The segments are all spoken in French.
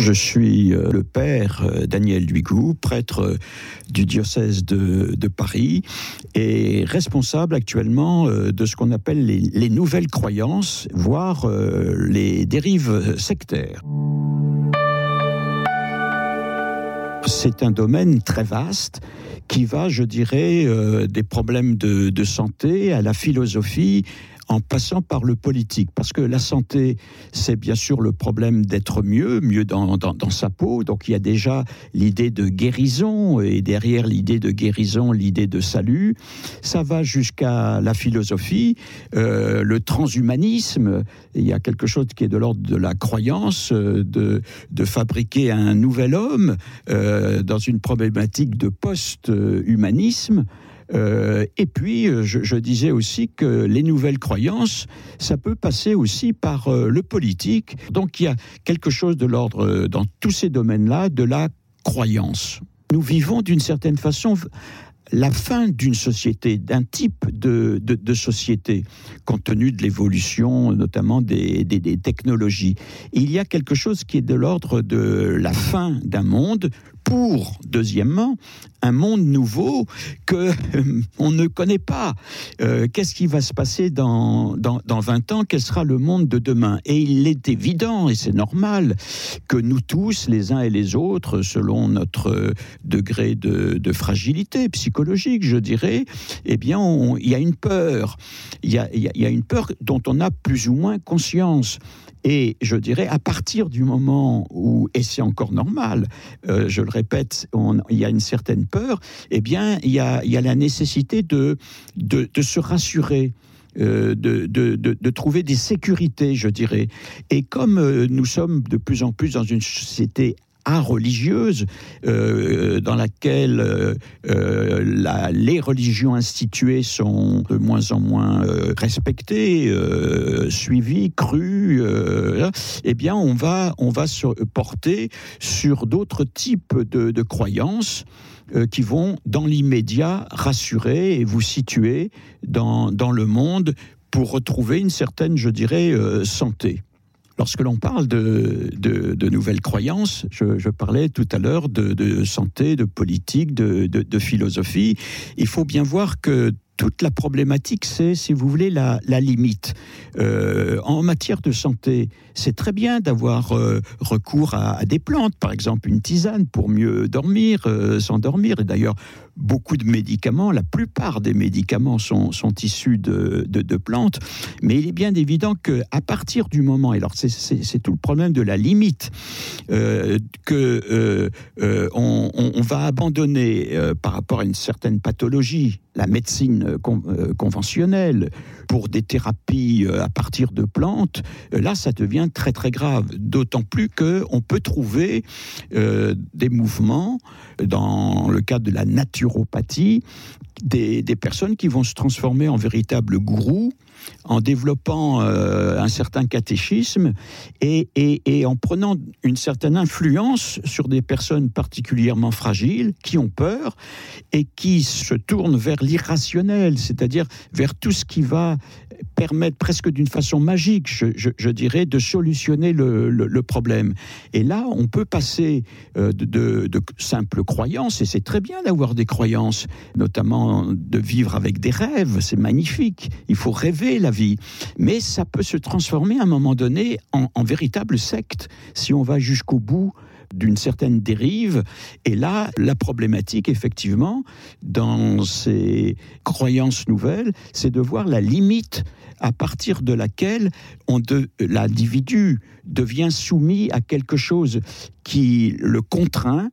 Je suis euh, le père euh, Daniel Duigou, prêtre euh, du diocèse de, Paris et responsable actuellement de ce qu'on appelle les, nouvelles croyances, voire les dérives sectaires. C'est un domaine très vaste qui va, je dirais, des problèmes de, santé à la philosophie, en passant par le politique. Parce que la santé, c'est bien sûr le problème d'être mieux, mieux dans, dans, sa peau. Donc il y a déjà l'idée de guérison, et derrière l'idée de guérison, l'idée de salut. Ça va jusqu'à la philosophie, euh, le transhumanisme. Il y a quelque chose qui est de l'ordre de la croyance, euh, de, de fabriquer un nouvel homme euh, dans une problématique de post-humanisme. Euh, et puis, euh, je, disais aussi que les nouvelles croyances, ça peut passer aussi par euh, le politique. Donc, il y a quelque chose de l'ordre, dans tous ces domaines-là, de la croyance. Nous vivons d'une certaine façon la fin d'une société, d'un type de, société, compte tenu de l'évolution notamment des, des, technologies. Il y a quelque chose qui est de l'ordre de la fin d'un monde pour, deuxièmement, un monde nouveau que on ne connaît pas. Euh, qu'est-ce qui va se passer dans, dans, dans, 20 ans? Quel sera le monde de demain? Et il est évident, et c'est normal, que nous tous, les uns et les autres, selon notre degré de, fragilité psychologique, je dirais, eh bien, il y a une peur. Il y a une peur dont on a plus ou moins conscience. Et je dirais, à partir du moment où, et c'est encore normal, euh, je le répète, il y a une certaine peur, eh bien, il y a, la nécessité de, se rassurer. Euh, de, de, trouver des sécurités, je dirais. Et comme euh, nous sommes de plus en plus dans une société religieuse euh, dans laquelle euh, euh, les religions instituées sont de moins en moins respectées, suivies, crues, eh bien on va, on va se porter sur d'autres types de, de croyances qui vont dans l'immédiat rassurer et vous situer dans, dans le monde pour retrouver une certaine, je dirais, santé. Lorsque l'on parle de, de, nouvelles croyances, je, parlais tout à l'heure de, santé, de politique, de, philosophie, il faut bien voir que toute la problématique, c'est, si vous voulez, la, limite. Euh, en matière de santé, c'est très bien d'avoir euh, recours à, des plantes, par exemple une tisane pour mieux dormir, euh, s'endormir. Et d'ailleurs, beaucoup de médicaments, la plupart des médicaments sont, issus de, plantes. Mais il est bien évident qu'à partir du moment, et alors c'est tout le problème de la limite, que on, va abandonner par rapport à une certaine pathologie la médecine euh, euh, conventionnelle pour des thérapies euh, à partir de plantes, là, ça devient très très grave. D'autant plus que on peut trouver des mouvements dans le cadre de la naturopathie, des personnes qui vont se transformer en véritables gourous en développant un certain catéchisme et, en prenant une certaine influence sur des personnes particulièrement fragiles qui ont peur et qui se tournent vers l'irrationnel, c'est-à-dire vers tout ce qui va permettre presque d'une façon magique, je, dirais, de solutionner le, problème. Et là, on peut passer euh, de, de simples croyances, et c'est très bien d'avoir des croyances, notamment de vivre avec des rêves, c'est magnifique, il faut rêver la vie, mais ça peut se transformer à un moment donné en, en véritable secte si on va jusqu'au bout d'une certaine dérive. Et là, la problématique, effectivement, dans ces croyances nouvelles, c'est de voir la limite à partir de laquelle l'individu devient soumis à quelque chose qui le contraint,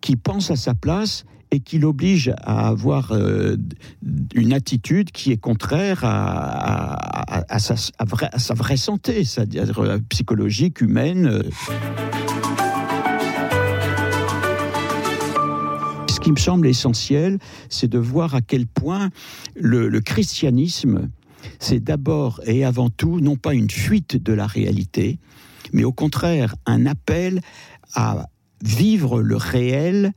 qui pense à sa place et qui l'oblige à avoir euh, une attitude qui est contraire à, sa, vraie santé, c'est-à-dire euh, psychologique, humaine. Euh. qui me semble essentiel, c'est de voir à quel point le, christianisme, c'est d'abord et avant tout non pas une fuite de la réalité, mais au contraire un appel à vivre le réel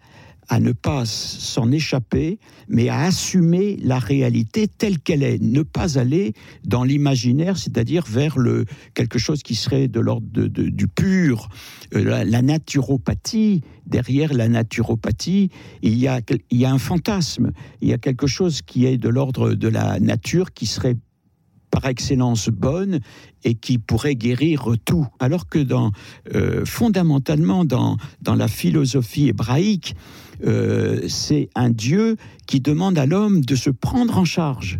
à ne pas s'en échapper, mais à assumer la réalité telle qu'elle est, ne pas aller dans l'imaginaire, c'est-à-dire vers le quelque chose qui serait de l'ordre du pur, euh, la, naturopathie. Derrière la naturopathie, il y, a, il y a un fantasme, il y a quelque chose qui est de l'ordre de la nature qui serait par excellence bonne et qui pourrait guérir tout. Alors que euh, fondamentalement dans, dans la philosophie hébraïque, euh, c'est un Dieu qui demande à l'homme de se prendre en charge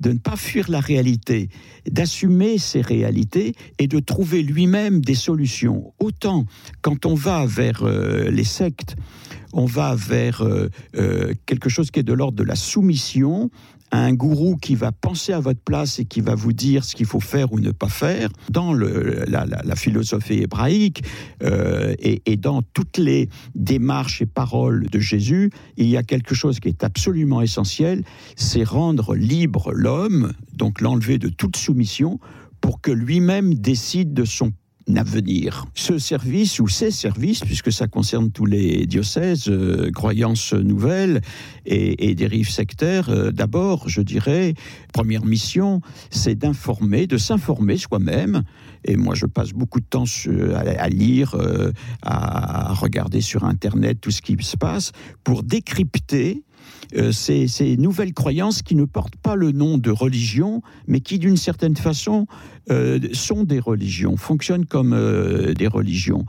de ne pas fuir la réalité, d'assumer ces réalités et de trouver lui-même des solutions. Autant quand on va vers euh, les sectes, on va vers quelque chose qui est de l'ordre de la soumission, un gourou qui va penser à votre place et qui va vous dire ce qu'il faut faire ou ne pas faire, dans la, philosophie hébraïque euh, et, et, dans toutes les démarches et paroles de Jésus, il y a quelque chose qui est absolument essentiel, c'est rendre libre l'homme, donc l'enlever de toute soumission, pour que lui-même décide de son avenir. Ce service ou ces services, puisque ça concerne tous les diocèses, euh, croyances nouvelles et, et dérives sectaires, euh, d'abord, je dirais, première mission, c'est d'informer, de s'informer soi-même. Et moi, je passe beaucoup de temps à, lire, euh, à regarder sur Internet tout ce qui se passe pour décrypter euh, ces, nouvelles croyances qui ne portent pas le nom de religion, mais qui d'une certaine façon euh, sont des religions, fonctionnent comme euh, des religions.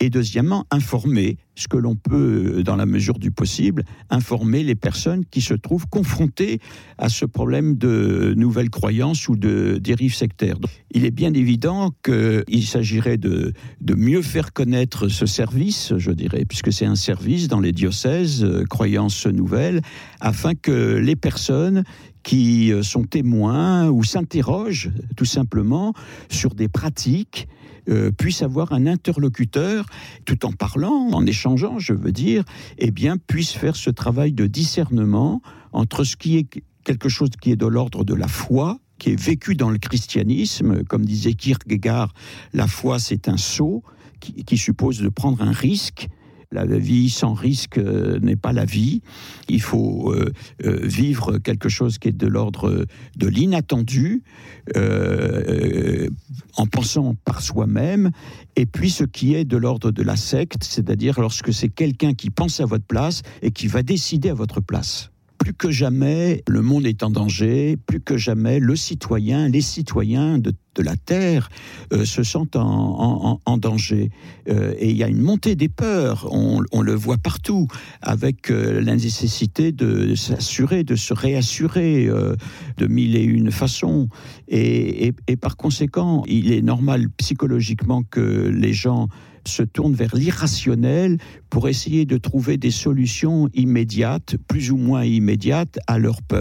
Et deuxièmement, informer ce que l'on peut, dans la mesure du possible, informer les personnes qui se trouvent confrontées à ce problème de nouvelles croyances ou de dérives sectaires. il est bien évident qu'il s'agirait de, de mieux faire connaître ce service, je dirais, puisque c'est un service dans les diocèses, croyances nouvelles, afin que les personnes qui euh, sont témoins ou s'interrogent tout simplement sur des pratiques euh, puissent avoir un interlocuteur, tout en parlant, en échangeant, je veux dire, eh bien, puissent faire ce travail de discernement entre ce qui est quelque chose qui est de l'ordre de la foi, qui est vécu dans le christianisme, comme disait Kierkegaard, la foi c'est un saut qui suppose de prendre un risque, la vie sans risque euh, n'est pas la vie. Il faut euh, euh, vivre quelque chose qui est de l'ordre de l'inattendu, en pensant par soi-même, et puis ce qui est de l'ordre de la secte, c'est-à-dire lorsque c'est quelqu'un qui pense à votre place et qui va décider à votre place. Plus que jamais, le monde est en danger, plus que jamais, le citoyen, les citoyens de, la Terre euh, se sentent en, danger. Euh, et il y a une montée des peurs, on, le voit partout, avec euh, la nécessité de s'assurer, de se réassurer de mille et une façons. et par conséquent, il est normal psychologiquement que les gens se tournent vers l'irrationnel pour essayer de trouver des solutions immédiates, plus ou moins immédiates, à leur peur.